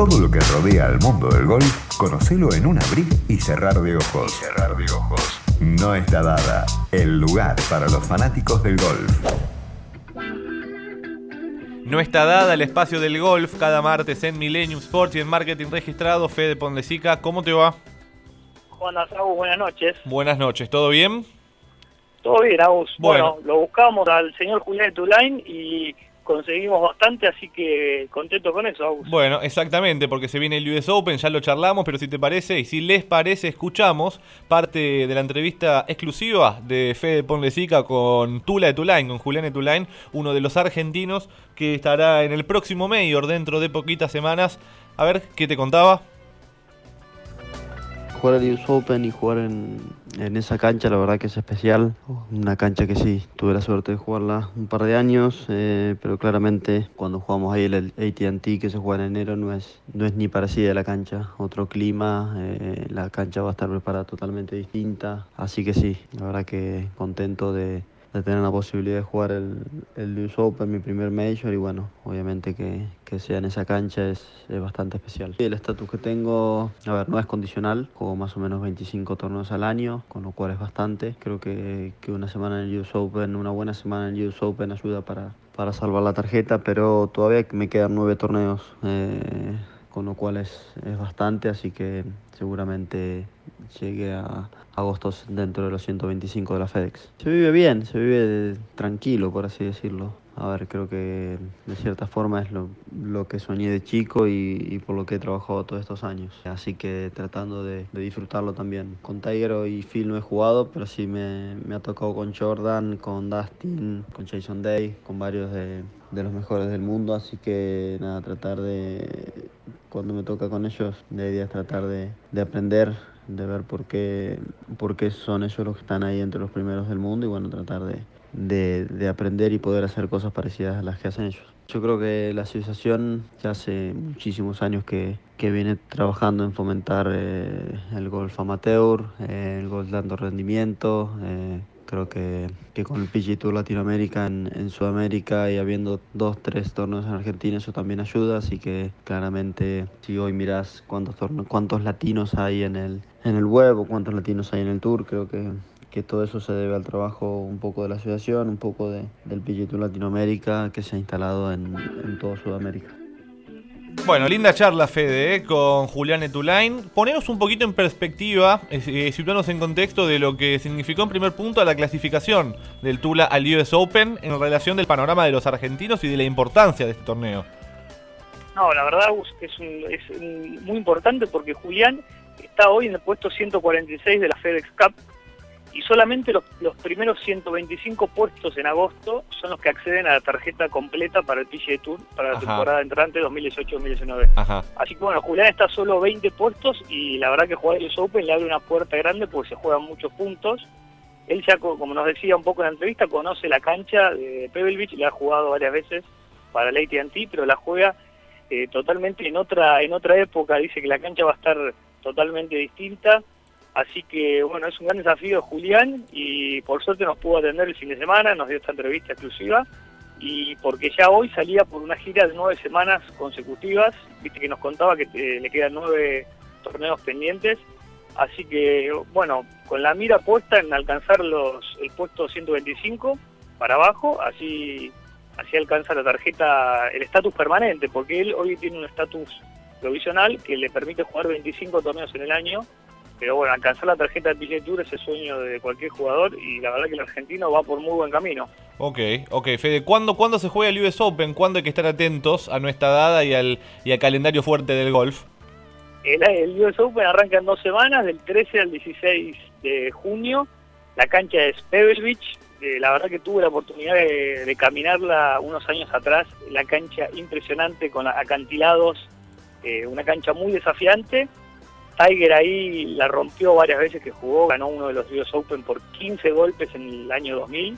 Todo lo que rodea al mundo del golf, conocelo en un abrir y cerrar de ojos. cerrar de ojos. No está dada. El lugar para los fanáticos del golf. No está dada el espacio del golf cada martes en Millennium Sports y en Marketing Registrado. Fede Pondesica, ¿cómo te va? Juan Agus, buenas noches. Buenas noches, ¿todo bien? Todo bien, Agus. Bueno. Bueno, lo buscamos al señor Julián de Tulain y conseguimos bastante, así que contento con eso, Agus. Bueno, exactamente, porque se viene el US Open, ya lo charlamos, pero si te parece y si les parece, escuchamos parte de la entrevista exclusiva de Fede Ponlecica con Tula de Tulain, con Julián de Tulain, uno de los argentinos que estará en el próximo Mayor dentro de poquitas semanas. A ver, ¿qué te contaba? Jugar el US Open y jugar en, en esa cancha, la verdad que es especial. Una cancha que sí, tuve la suerte de jugarla un par de años, eh, pero claramente cuando jugamos ahí el ATT que se juega en enero no es, no es ni parecida a la cancha. Otro clima, eh, la cancha va a estar preparada totalmente distinta. Así que sí, la verdad que contento de, de tener la posibilidad de jugar el, el US Open, mi primer Major, y bueno, obviamente que, que sea en esa cancha es, es bastante especial. El estatus que tengo, a ver, no es condicional, juego más o menos 25 torneos al año, con lo cual es bastante. Creo que, que una semana en el US Open, una buena semana en el US Open ayuda para, para salvar la tarjeta, pero todavía me quedan nueve torneos. eh, con lo cual es, es bastante, así que seguramente llegue a agosto dentro de los 125 de la FedEx. Se vive bien, se vive tranquilo, por así decirlo. A ver, creo que de cierta forma es lo, lo que soñé de chico y, y por lo que he trabajado todos estos años. Así que tratando de, de disfrutarlo también. Con Tiger y Phil no he jugado, pero sí me, me ha tocado con Jordan, con Dustin, con Jason Day, con varios de, de los mejores del mundo. Así que nada, tratar de, cuando me toca con ellos, la idea es tratar de, de aprender, de ver por qué, por qué son ellos los que están ahí entre los primeros del mundo y bueno, tratar de, de, de aprender y poder hacer cosas parecidas a las que hacen ellos. Yo creo que la asociación ya hace muchísimos años que, que viene trabajando en fomentar eh, el golf amateur, eh, el golf dando rendimiento. eh, creo que, que con el PGA Tour Latinoamérica en, Sudamérica y habiendo dos, tres torneos en Argentina, eso también ayuda. Así que claramente, si hoy miras cuántos, torneos, cuántos latinos hay en el, en el web o cuántos latinos hay en el Tour, creo que, que todo eso se debe al trabajo un poco de la asociación, un poco de, del PGA Tour Latinoamérica que se ha instalado en, en toda Sudamérica. Bueno, linda charla, Fede, ¿eh? con Julián Etulain. Poneros un poquito en perspectiva, eh, situarnos en contexto de lo que significó en primer punto la clasificación del Tula al US Open en relación del panorama de los argentinos y de la importancia de este torneo. No, la verdad es, un- es un- muy importante porque Julián está hoy en el puesto 146 de la FedEx Cup y solamente los, los primeros 125 puestos en agosto son los que acceden a la tarjeta completa para el PGA Tour para la Ajá. temporada entrante 2018-2019. Ajá. Así que bueno, Julián está solo 20 puestos y la verdad que jugar el US Open le abre una puerta grande porque se juegan muchos puntos. Él ya, co- como nos decía un poco en la entrevista, conoce la cancha de Pebble Beach, le ha jugado varias veces para el AT&T, pero la juega eh, totalmente en otra en otra época. Dice que la cancha va a estar totalmente distinta. Así que bueno, es un gran desafío de Julián y por suerte nos pudo atender el fin de semana, nos dio esta entrevista exclusiva y porque ya hoy salía por una gira de nueve semanas consecutivas, viste que nos contaba que eh, le quedan nueve torneos pendientes, así que bueno, con la mira puesta en alcanzar los el puesto 125 para abajo, así así alcanza la tarjeta, el estatus permanente, porque él hoy tiene un estatus provisional que le permite jugar 25 torneos en el año, pero bueno, alcanzar la tarjeta de PGA Tour es el sueño de cualquier jugador y la verdad que el argentino va por muy buen camino. Ok, ok, Fede, ¿cuándo, ¿cuándo se juega el US Open? ¿Cuándo hay que estar atentos a nuestra dada y al, y al calendario fuerte del golf? El, el US Open arranca en dos semanas, del 13 al 16 de junio. La cancha es Pebble Beach. Eh, la verdad que tuve la oportunidad de, de caminarla unos años atrás. La cancha impresionante con acantilados, eh, una cancha muy desafiante. Tiger ahí la rompió varias veces que jugó, ganó uno de los US Open por 15 golpes en el año 2000.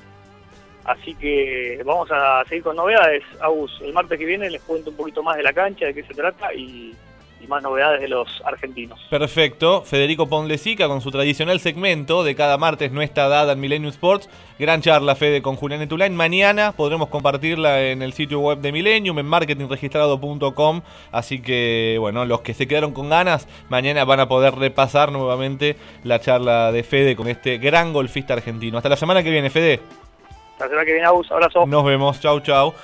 Así que vamos a seguir con novedades. Agus, el martes que viene les cuento un poquito más de la cancha, de qué se trata y, y más novedades de los argentinos. Perfecto. Federico Ponlesica con su tradicional segmento de cada martes no está dada en Millennium Sports. Gran charla, Fede, con Julián Etulain. Mañana podremos compartirla en el sitio web de Millennium, en marketingregistrado.com. Así que, bueno, los que se quedaron con ganas, mañana van a poder repasar nuevamente la charla de Fede con este gran golfista argentino. Hasta la semana que viene, Fede. Hasta la semana que viene, Agus. Abrazo. Nos vemos. Chau, chau.